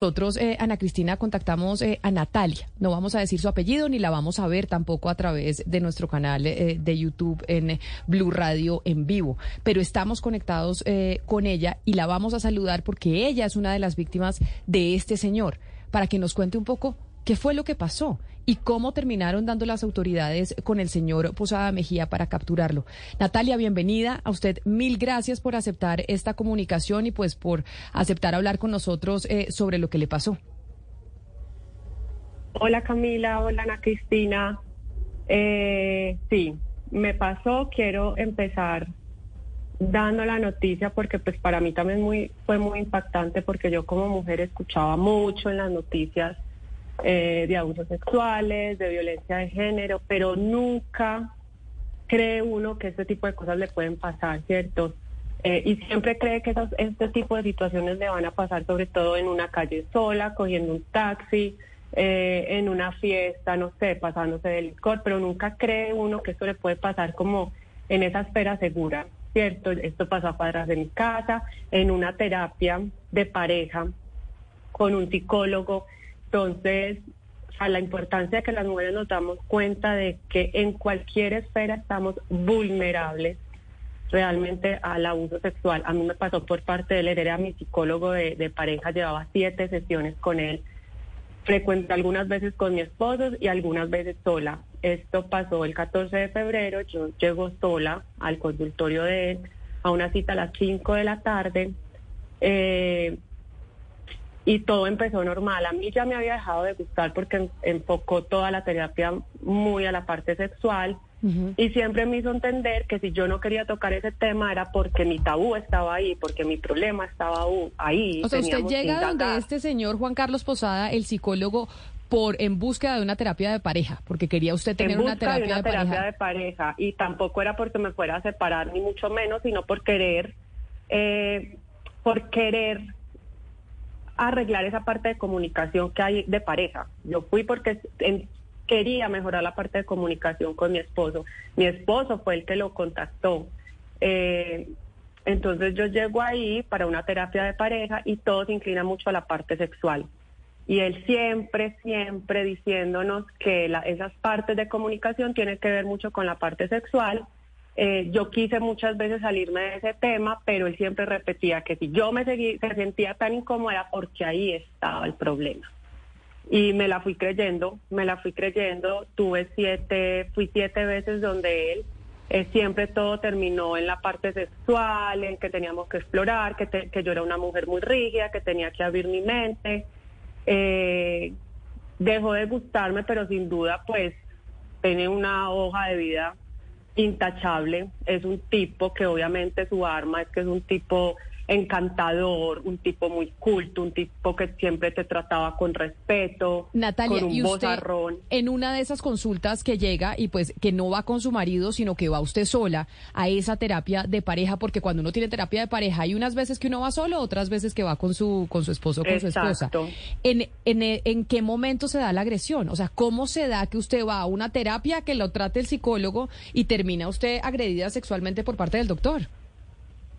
Nosotros, eh, Ana Cristina, contactamos eh, a Natalia. No vamos a decir su apellido ni la vamos a ver tampoco a través de nuestro canal eh, de YouTube en Blue Radio en vivo. Pero estamos conectados con ella y la vamos a saludar porque ella es una de las víctimas de este señor. Para que nos cuente un poco qué fue lo que pasó y cómo terminaron dando las autoridades con el señor Posada Mejía para capturarlo. Natalia, bienvenida. A usted mil gracias por aceptar esta comunicación y pues por aceptar hablar con nosotros eh, sobre lo que le pasó. Hola Camila, hola Ana Cristina. Eh, sí, me pasó, quiero empezar dando la noticia porque pues para mí también muy, fue muy impactante porque yo como mujer escuchaba mucho en las noticias eh, de abusos sexuales, de violencia de género, pero nunca cree uno que este tipo de cosas le pueden pasar, ¿cierto? Eh, y siempre cree que este tipo de situaciones le van a pasar sobre todo en una calle sola, cogiendo un taxi, eh, en una fiesta, no sé, pasándose de licor, pero nunca cree uno que esto le puede pasar como en esa esfera segura, ¿cierto? Esto pasó a cuadras de mi casa, en una terapia de pareja con un psicólogo entonces, a la importancia de que las mujeres nos damos cuenta de que en cualquier esfera estamos vulnerables realmente al abuso sexual. A mí me pasó por parte de él, era mi psicólogo de, pareja, llevaba siete sesiones con él, frecuente algunas veces con mi esposo y algunas veces sola. Esto pasó el 14 de febrero, yo llego sola al consultorio de él a una cita a las 5 de la tarde. Eh, y todo empezó normal. A mí ya me había dejado de gustar porque enfocó toda la terapia muy a la parte sexual y siempre me hizo entender que si yo no quería tocar ese tema era porque mi tabú estaba ahí, porque mi problema estaba ahí. O sea, usted llega donde este señor Juan Carlos Posada, el psicólogo, por en búsqueda de una terapia de pareja, porque quería usted tener una terapia, de, una terapia pareja. de pareja y tampoco era porque me fuera a separar ni mucho menos, sino por querer, eh, por querer arreglar esa parte de comunicación que hay de pareja. Yo fui porque quería mejorar la parte de comunicación con mi esposo. Mi esposo fue el que lo contactó. Eh, entonces yo llego ahí para una terapia de pareja y todo se inclina mucho a la parte sexual. Y él siempre, siempre diciéndonos que esas partes de comunicación tienen que ver mucho con la parte sexual eh, yo quise muchas veces salirme de ese tema, pero él siempre repetía que si yo me, seguí, se sentía tan incómoda porque ahí estaba el problema. Y me la fui creyendo, me la fui creyendo. Tuve siete, fui siete veces donde él eh, siempre todo terminó en la parte sexual, en que teníamos que explorar, que, que yo era una mujer muy rígida, que tenía que abrir mi mente. Eh, dejó de gustarme, pero sin duda, pues, tiene una hoja de vida intachable, es un tipo que obviamente su arma es que es un tipo encantador, un tipo muy culto, un tipo que siempre te trataba con respeto, Natalia, con un ¿y usted en una de esas consultas que llega y pues que no va con su marido, sino que va usted sola a esa terapia de pareja, porque cuando uno tiene terapia de pareja hay unas veces que uno va solo, otras veces que va con su con su esposo o con su esposa. ¿En, en, ¿En qué momento se da la agresión? O sea, ¿cómo se da que usted va a una terapia que lo trate el psicólogo y termina usted agredida sexualmente por parte del doctor?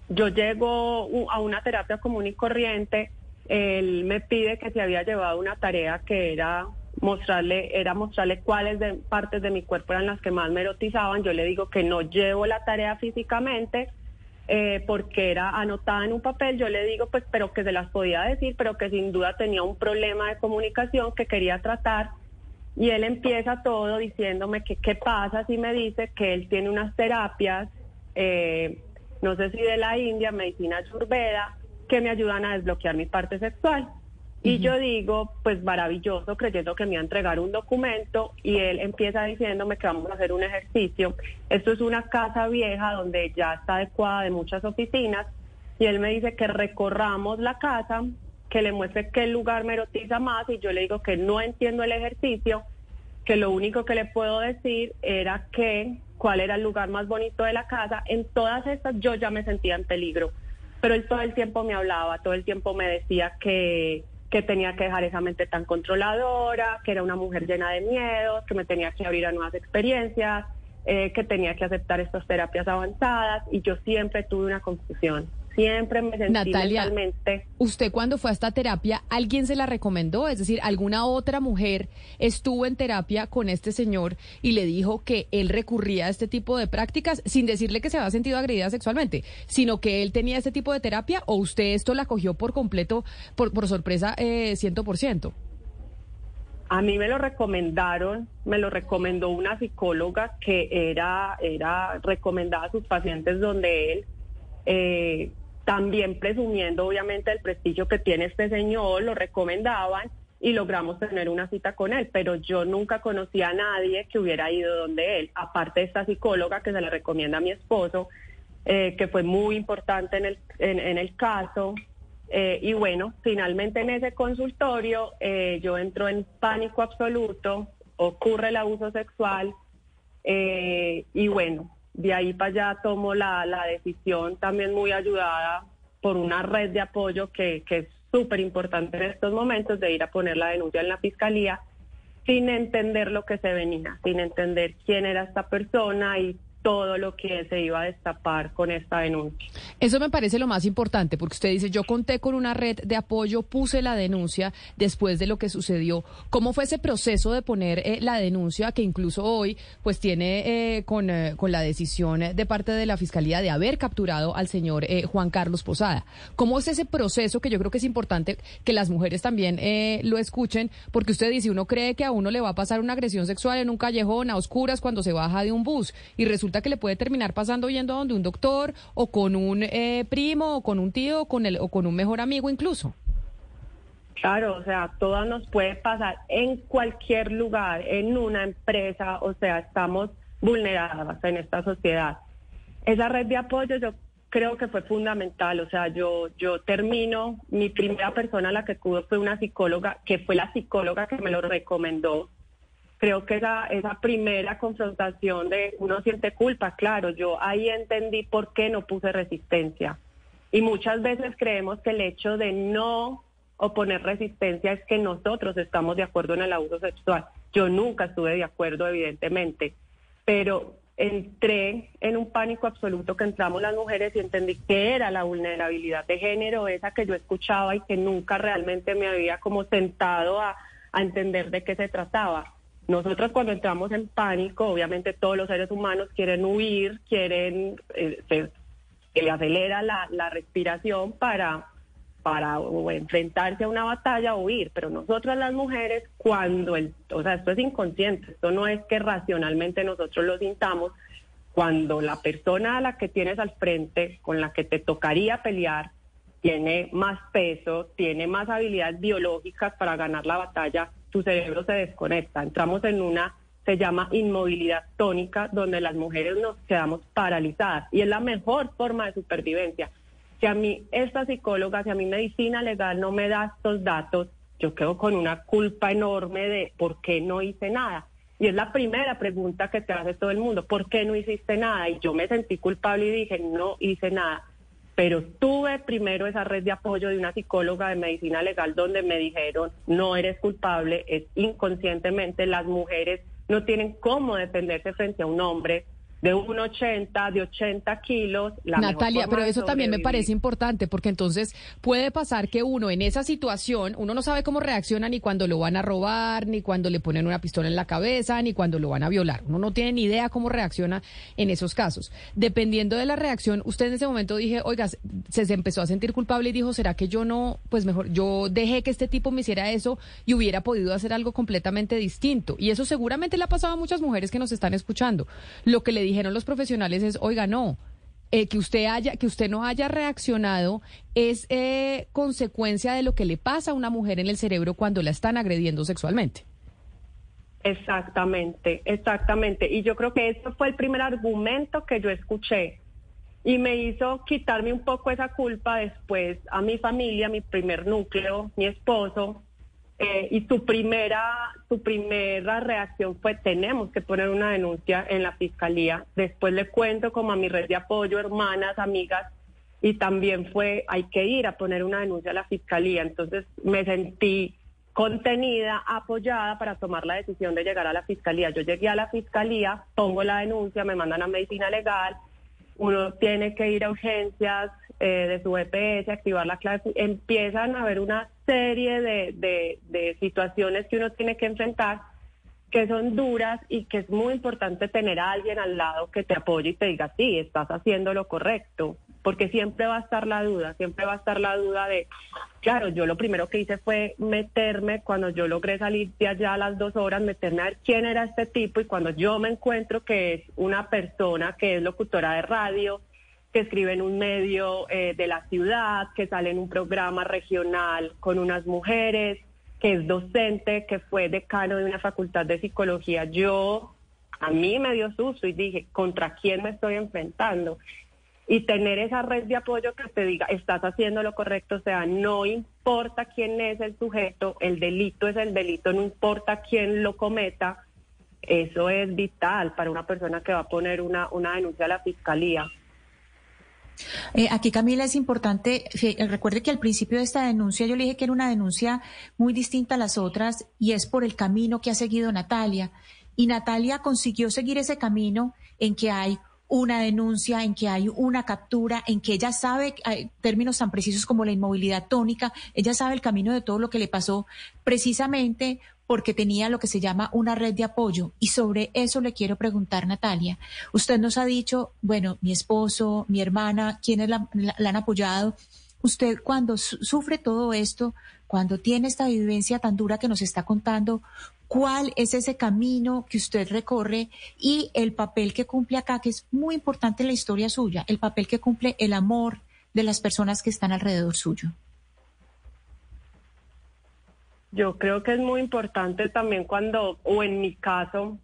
Yo llego a una terapia común y corriente, él me pide que se había llevado una tarea que era mostrarle, era mostrarle cuáles partes de mi cuerpo eran las que más me erotizaban. Yo le digo que no llevo la tarea físicamente eh, porque era anotada en un papel. Yo le digo, pues, pero que se las podía decir, pero que sin duda tenía un problema de comunicación que quería tratar. Y él empieza todo diciéndome que qué pasa si me dice que él tiene unas terapias eh, no sé si de la India, medicina ayurveda, que me ayudan a desbloquear mi parte sexual. Y yo digo, pues maravilloso, creyendo que me iba a entregar un documento y él empieza diciéndome que vamos a hacer un ejercicio. Esto es una casa vieja donde ya está adecuada de muchas oficinas y él me dice que recorramos la casa, que le muestre qué lugar me erotiza más y yo le digo que no entiendo el ejercicio, que lo único que le puedo decir era que cuál era el lugar más bonito de la casa, en todas estas yo ya me sentía en peligro. Pero él todo el tiempo me hablaba, todo el tiempo me decía que, que tenía que dejar esa mente tan controladora, que era una mujer llena de miedos, que me tenía que abrir a nuevas experiencias, eh, que tenía que aceptar estas terapias avanzadas y yo siempre tuve una confusión. Siempre me sentí Natalia, mentalmente. ¿Usted cuando fue a esta terapia, alguien se la recomendó? Es decir, ¿alguna otra mujer estuvo en terapia con este señor y le dijo que él recurría a este tipo de prácticas sin decirle que se había sentido agredida sexualmente, sino que él tenía este tipo de terapia o usted esto la cogió por completo, por, por sorpresa, eh, ciento por ciento? A mí me lo recomendaron, me lo recomendó una psicóloga que era, era recomendada a sus pacientes donde él, eh, también presumiendo obviamente el prestigio que tiene este señor, lo recomendaban y logramos tener una cita con él, pero yo nunca conocí a nadie que hubiera ido donde él, aparte de esta psicóloga que se le recomienda a mi esposo, eh, que fue muy importante en el, en el caso, eh, y bueno, finalmente en ese consultorio yo entro en pánico absoluto, ocurre el abuso sexual y bueno, de ahí para allá tomo la, decisión también muy ayudada por una red de apoyo que, que es súper importante en estos momentos de ir a poner la denuncia en la fiscalía sin entender lo que se venía, sin entender quién era esta persona y todo lo que se iba a destapar con esta denuncia. Eso me parece lo más importante, porque usted dice, yo conté con una red de apoyo, puse la denuncia después de lo que sucedió. ¿Cómo fue ese proceso de poner eh, la denuncia que incluso hoy pues tiene eh, con, eh, con, la decisión de parte de la Fiscalía de haber capturado al señor Juan Carlos Posada? ¿Cómo es ese proceso que yo creo que es importante que las mujeres también lo escuchen? Porque usted dice, uno cree que a uno le va a pasar una agresión sexual en un callejón a oscuras cuando se baja de un bus y resulta que le puede terminar pasando yendo a donde un doctor o con un eh, primo o con un tío o con, el, o con un mejor amigo incluso. Claro, o sea, todo nos puede pasar en cualquier lugar, en una empresa, o sea, estamos vulneradas en esta sociedad. Esa red de apoyo yo creo que fue fundamental, o sea, yo yo termino, mi primera persona a la que tuve fue una psicóloga, que fue la psicóloga que me lo recomendó, creo que esa, esa primera confrontación de uno siente culpa, claro, yo ahí entendí por qué no puse resistencia. Y muchas veces creemos que el hecho de no oponer resistencia es que nosotros estamos de acuerdo en el abuso sexual. Yo nunca estuve de acuerdo, evidentemente, pero entré en un pánico absoluto que entramos las mujeres y entendí que era la vulnerabilidad de género, esa que yo escuchaba y que nunca realmente me había como sentado a, a entender de qué se trataba. Nosotros cuando entramos en pánico, obviamente todos los seres humanos quieren huir, quieren, eh, se, acelera la, respiración para, para enfrentarse a una batalla o huir, pero nosotros las mujeres cuando el, o sea, esto es inconsciente, esto no es que racionalmente nosotros lo sintamos, cuando la persona a la que tienes al frente, con la que te tocaría pelear, tiene más peso, tiene más habilidades biológicas para ganar la batalla, tu cerebro se desconecta. Entramos en una, se llama inmovilidad tónica, donde las mujeres nos quedamos paralizadas y es la mejor forma de supervivencia. Si a mí esta psicóloga, si a mí medicina legal no me da estos datos, yo quedo con una culpa enorme de por qué no hice nada. Y es la primera pregunta que te hace todo el mundo, ¿por qué no hiciste nada? Y yo me sentí culpable y dije, no hice nada pero tuve primero esa red de apoyo de una psicóloga de medicina legal donde me dijeron, no eres culpable, es inconscientemente las mujeres no tienen cómo defenderse frente a un hombre de 1,80, de 80 kilos. Natalia, pero eso también me parece importante porque entonces puede pasar que uno en esa situación, uno no sabe cómo reacciona ni cuando lo van a robar, ni cuando le ponen una pistola en la cabeza, ni cuando lo van a violar. Uno no tiene ni idea cómo reacciona en esos casos. Dependiendo de la reacción, usted en ese momento dije, oiga, se, empezó a sentir culpable y dijo, ¿será que yo no, pues mejor, yo dejé que este tipo me hiciera eso y hubiera podido hacer algo completamente distinto? Y eso seguramente le ha pasado a muchas mujeres que nos están escuchando. Lo que le dijeron los profesionales es, oiga, no, eh, que usted haya, que usted no haya reaccionado es eh, consecuencia de lo que le pasa a una mujer en el cerebro cuando la están agrediendo sexualmente. Exactamente, exactamente. Y yo creo que ese fue el primer argumento que yo escuché y me hizo quitarme un poco esa culpa después a mi familia, mi primer núcleo, mi esposo, eh, y su primera, su primera reacción fue tenemos que poner una denuncia en la fiscalía. Después le cuento como a mi red de apoyo, hermanas, amigas, y también fue hay que ir a poner una denuncia a la fiscalía. Entonces me sentí contenida, apoyada para tomar la decisión de llegar a la fiscalía. Yo llegué a la fiscalía, pongo la denuncia, me mandan a medicina legal uno tiene que ir a urgencias eh, de su EPS, activar la clave, empiezan a haber una serie de, de situaciones que uno tiene que enfrentar que son duras y que es muy importante tener a alguien al lado que te apoye y te diga, sí, estás haciendo lo correcto, porque siempre va a estar la duda, siempre va a estar la duda de, claro, yo lo primero que hice fue meterme, cuando yo logré salir de allá a las dos horas, meterme a ver quién era este tipo y cuando yo me encuentro que es una persona que es locutora de radio, que escribe en un medio eh, de la ciudad, que sale en un programa regional con unas mujeres, que es docente, que fue decano de una facultad de psicología, yo, a mí me dio susto y dije, ¿contra quién me estoy enfrentando? Y tener esa red de apoyo que te diga, estás haciendo lo correcto, o sea, no importa quién es el sujeto, el delito es el delito, no importa quién lo cometa, eso es vital para una persona que va a poner una, una denuncia a la fiscalía. Eh, aquí, Camila, es importante, recuerde que al principio de esta denuncia yo le dije que era una denuncia muy distinta a las otras y es por el camino que ha seguido Natalia. Y Natalia consiguió seguir ese camino en que hay una denuncia, en que hay una captura, en que ella sabe hay términos tan precisos como la inmovilidad tónica, ella sabe el camino de todo lo que le pasó precisamente porque tenía lo que se llama una red de apoyo. Y sobre eso le quiero preguntar, Natalia. Usted nos ha dicho, bueno, mi esposo, mi hermana, quienes la, han apoyado. Usted cuando sufre todo esto, cuando tiene esta vivencia tan dura que nos está contando, ¿cuál es ese camino que usted recorre y el papel que cumple acá, que es muy importante en la historia suya, el papel que cumple el amor de las personas que están alrededor suyo? Yo creo que es muy importante también cuando, o en mi caso,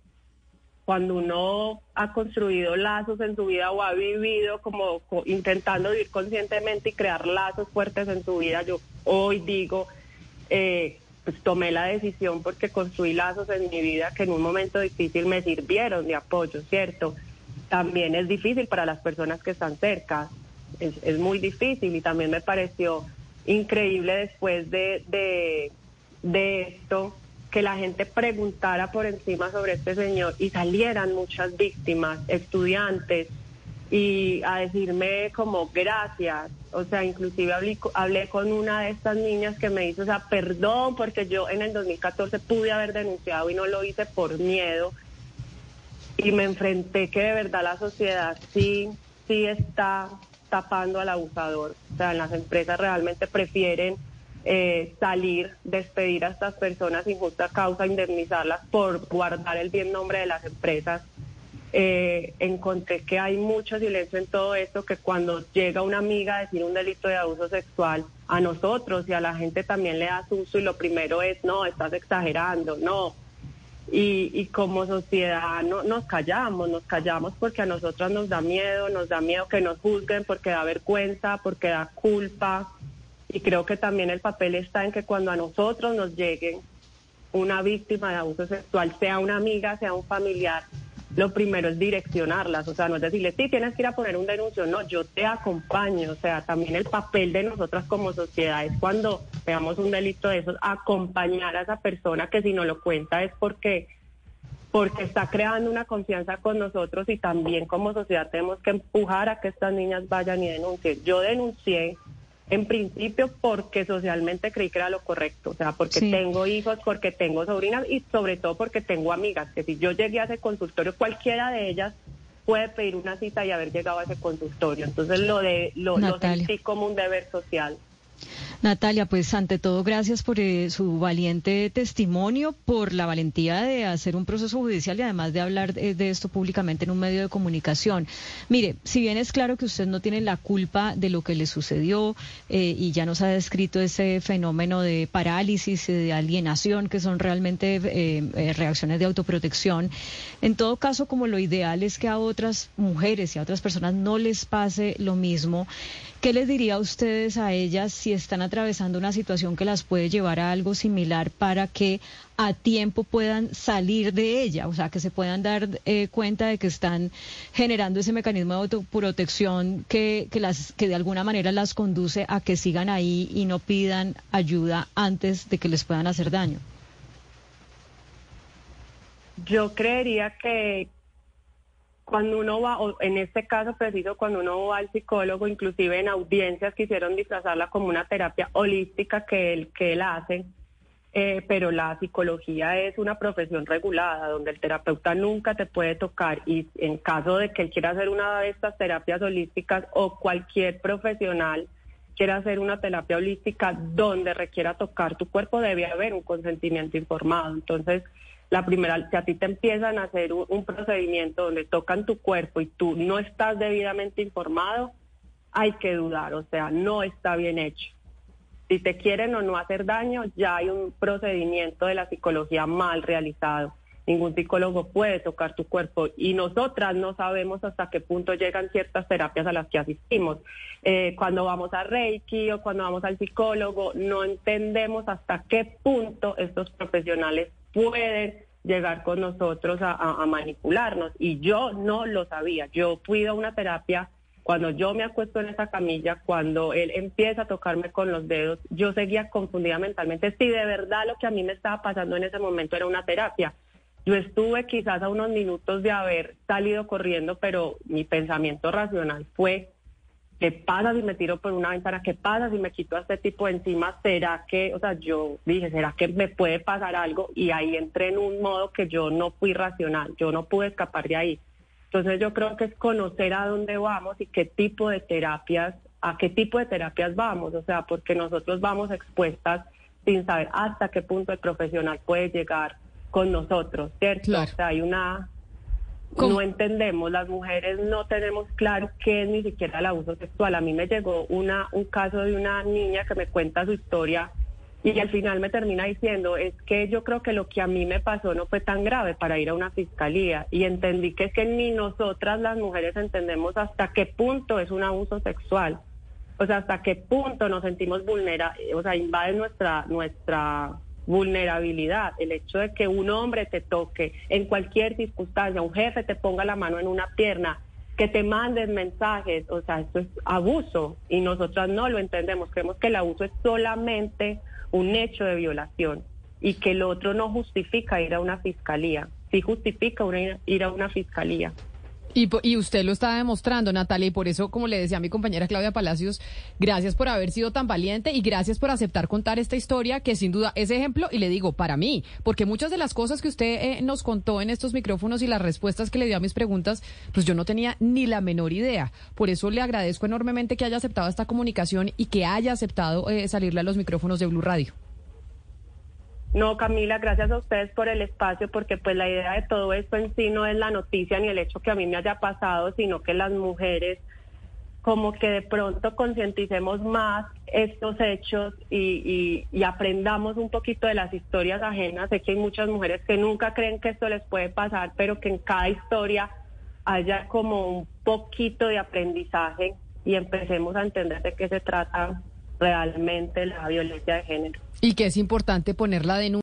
cuando uno ha construido lazos en su vida o ha vivido como intentando vivir conscientemente y crear lazos fuertes en su vida, yo hoy digo, eh, pues tomé la decisión porque construí lazos en mi vida que en un momento difícil me sirvieron de apoyo, ¿cierto? También es difícil para las personas que están cerca, es, es muy difícil y también me pareció increíble después de de esto, que la gente preguntara por encima sobre este señor y salieran muchas víctimas, estudiantes, y a decirme como gracias. O sea, inclusive hablé, con una de estas niñas que me dice, o sea, perdón porque yo en el 2014 pude haber denunciado y no lo hice por miedo. Y me enfrenté que de verdad la sociedad sí, sí está tapando al abusador. O sea, las empresas realmente prefieren eh, salir, despedir a estas personas sin justa causa, indemnizarlas por guardar el bien nombre de las empresas. Eh, encontré que hay mucho silencio en todo esto, que cuando llega una amiga a decir un delito de abuso sexual, a nosotros y a la gente también le da susto y lo primero es, no, estás exagerando, no. Y, y como sociedad no, nos callamos, nos callamos porque a nosotras nos da miedo, nos da miedo que nos juzguen porque da vergüenza, porque da culpa. Y creo que también el papel está en que cuando a nosotros nos llegue una víctima de abuso sexual, sea una amiga, sea un familiar, lo primero es direccionarlas, o sea, no es decirle, sí, tienes que ir a poner un denuncio, no, yo te acompaño, o sea, también el papel de nosotras como sociedad es cuando veamos un delito de esos, acompañar a esa persona que si no lo cuenta es porque porque está creando una confianza con nosotros y también como sociedad tenemos que empujar a que estas niñas vayan y denuncien. Yo denuncié en principio porque socialmente creí que era lo correcto, o sea, porque tengo hijos, porque tengo sobrinas y sobre todo porque tengo amigas, que si yo llegué a ese consultorio, cualquiera de ellas puede pedir una cita y haber llegado a ese consultorio. Entonces lo de lo, lo sentí como un deber social. Natalia, pues ante todo, gracias por eh, su valiente testimonio, por la valentía de hacer un proceso judicial y además de hablar de, esto públicamente en un medio de comunicación. Mire, si bien es claro que usted no tiene la culpa de lo que le sucedió eh, y ya nos ha descrito ese fenómeno de parálisis y de alienación, que son realmente eh, reacciones de autoprotección, en todo caso, como lo ideal es que a otras mujeres y a otras personas no les pase lo mismo, ¿qué les diría a ustedes a ellas si están atravesando una situación que las puede llevar a algo similar para que a tiempo puedan salir de ella, o sea, que se puedan dar eh, cuenta de que están generando ese mecanismo de autoprotección que, que, de alguna manera las conduce a que sigan ahí y no pidan ayuda antes de que les puedan hacer daño. Yo creería que cuando uno va, o en este caso preciso, cuando uno va al psicólogo, inclusive en audiencias quisieron disfrazarla como una terapia holística que él, que él hace, eh, pero la psicología es una profesión regulada, donde el terapeuta nunca te puede tocar y en caso de que él quiera hacer una de estas terapias holísticas o cualquier profesional quiera hacer una terapia holística donde requiera tocar tu cuerpo, debe haber un consentimiento informado. Entonces, la primera, si a ti te empiezan a hacer un, procedimiento donde tocan tu cuerpo y tú no estás debidamente informado, hay que dudar, o sea, no está bien hecho. Si te quieren o no hacer daño, ya hay un procedimiento de la psicología mal realizado. Ningún psicólogo puede tocar tu cuerpo y nosotras no sabemos hasta qué punto llegan ciertas terapias a las que asistimos. Eh, cuando vamos a Reiki o cuando vamos al psicólogo, no entendemos hasta qué punto estos profesionales pueden llegar con nosotros a, manipularnos. Y yo no lo sabía. Yo fui a una terapia cuando yo me acuesto en esa camilla, cuando él empieza a tocarme con los dedos, yo seguía confundida mentalmente si de verdad lo que a mí me estaba pasando en ese momento era una terapia. Yo estuve quizás a unos minutos de haber salido corriendo, pero mi pensamiento racional fue, ¿qué pasa si me tiro por una ventana? ¿Qué pasa si me quito a este tipo de encima? ¿Será que, o sea, yo dije, ¿será que me puede pasar algo? Y ahí entré en un modo que yo no fui racional, yo no pude escapar de ahí. Entonces yo creo que es conocer a dónde vamos y qué tipo de terapias, a qué tipo de terapias vamos, o sea, porque nosotros vamos expuestas sin saber hasta qué punto el profesional puede llegar con nosotros, ¿cierto? O sea, hay una no entendemos, las mujeres no tenemos claro qué es ni siquiera el abuso sexual. A mí me llegó una, un caso de una niña que me cuenta su historia y al final me termina diciendo, es que yo creo que lo que a mí me pasó no fue tan grave para ir a una fiscalía y entendí que es que ni nosotras las mujeres entendemos hasta qué punto es un abuso sexual. O sea, hasta qué punto nos sentimos vulnerables, o sea, invade nuestra, nuestra vulnerabilidad, el hecho de que un hombre te toque en cualquier circunstancia, un jefe te ponga la mano en una pierna, que te manden mensajes, o sea, esto es abuso y nosotras no lo entendemos, creemos que el abuso es solamente un hecho de violación y que el otro no justifica ir a una fiscalía, sí justifica ir a una fiscalía. Y, usted lo está demostrando, Natalia, y por eso, como le decía a mi compañera Claudia Palacios, gracias por haber sido tan valiente y gracias por aceptar contar esta historia, que sin duda es ejemplo, y le digo, para mí, porque muchas de las cosas que usted eh, nos contó en estos micrófonos y las respuestas que le dio a mis preguntas, pues yo no tenía ni la menor idea. Por eso le agradezco enormemente que haya aceptado esta comunicación y que haya aceptado eh, salirle a los micrófonos de Blue Radio. No, Camila, gracias a ustedes por el espacio, porque pues la idea de todo esto en sí no es la noticia ni el hecho que a mí me haya pasado, sino que las mujeres como que de pronto concienticemos más estos hechos y, aprendamos un poquito de las historias ajenas. Sé que hay muchas mujeres que nunca creen que esto les puede pasar, pero que en cada historia haya como un poquito de aprendizaje y empecemos a entender de qué se trata realmente la violencia de género. Y que es importante poner la denuncia.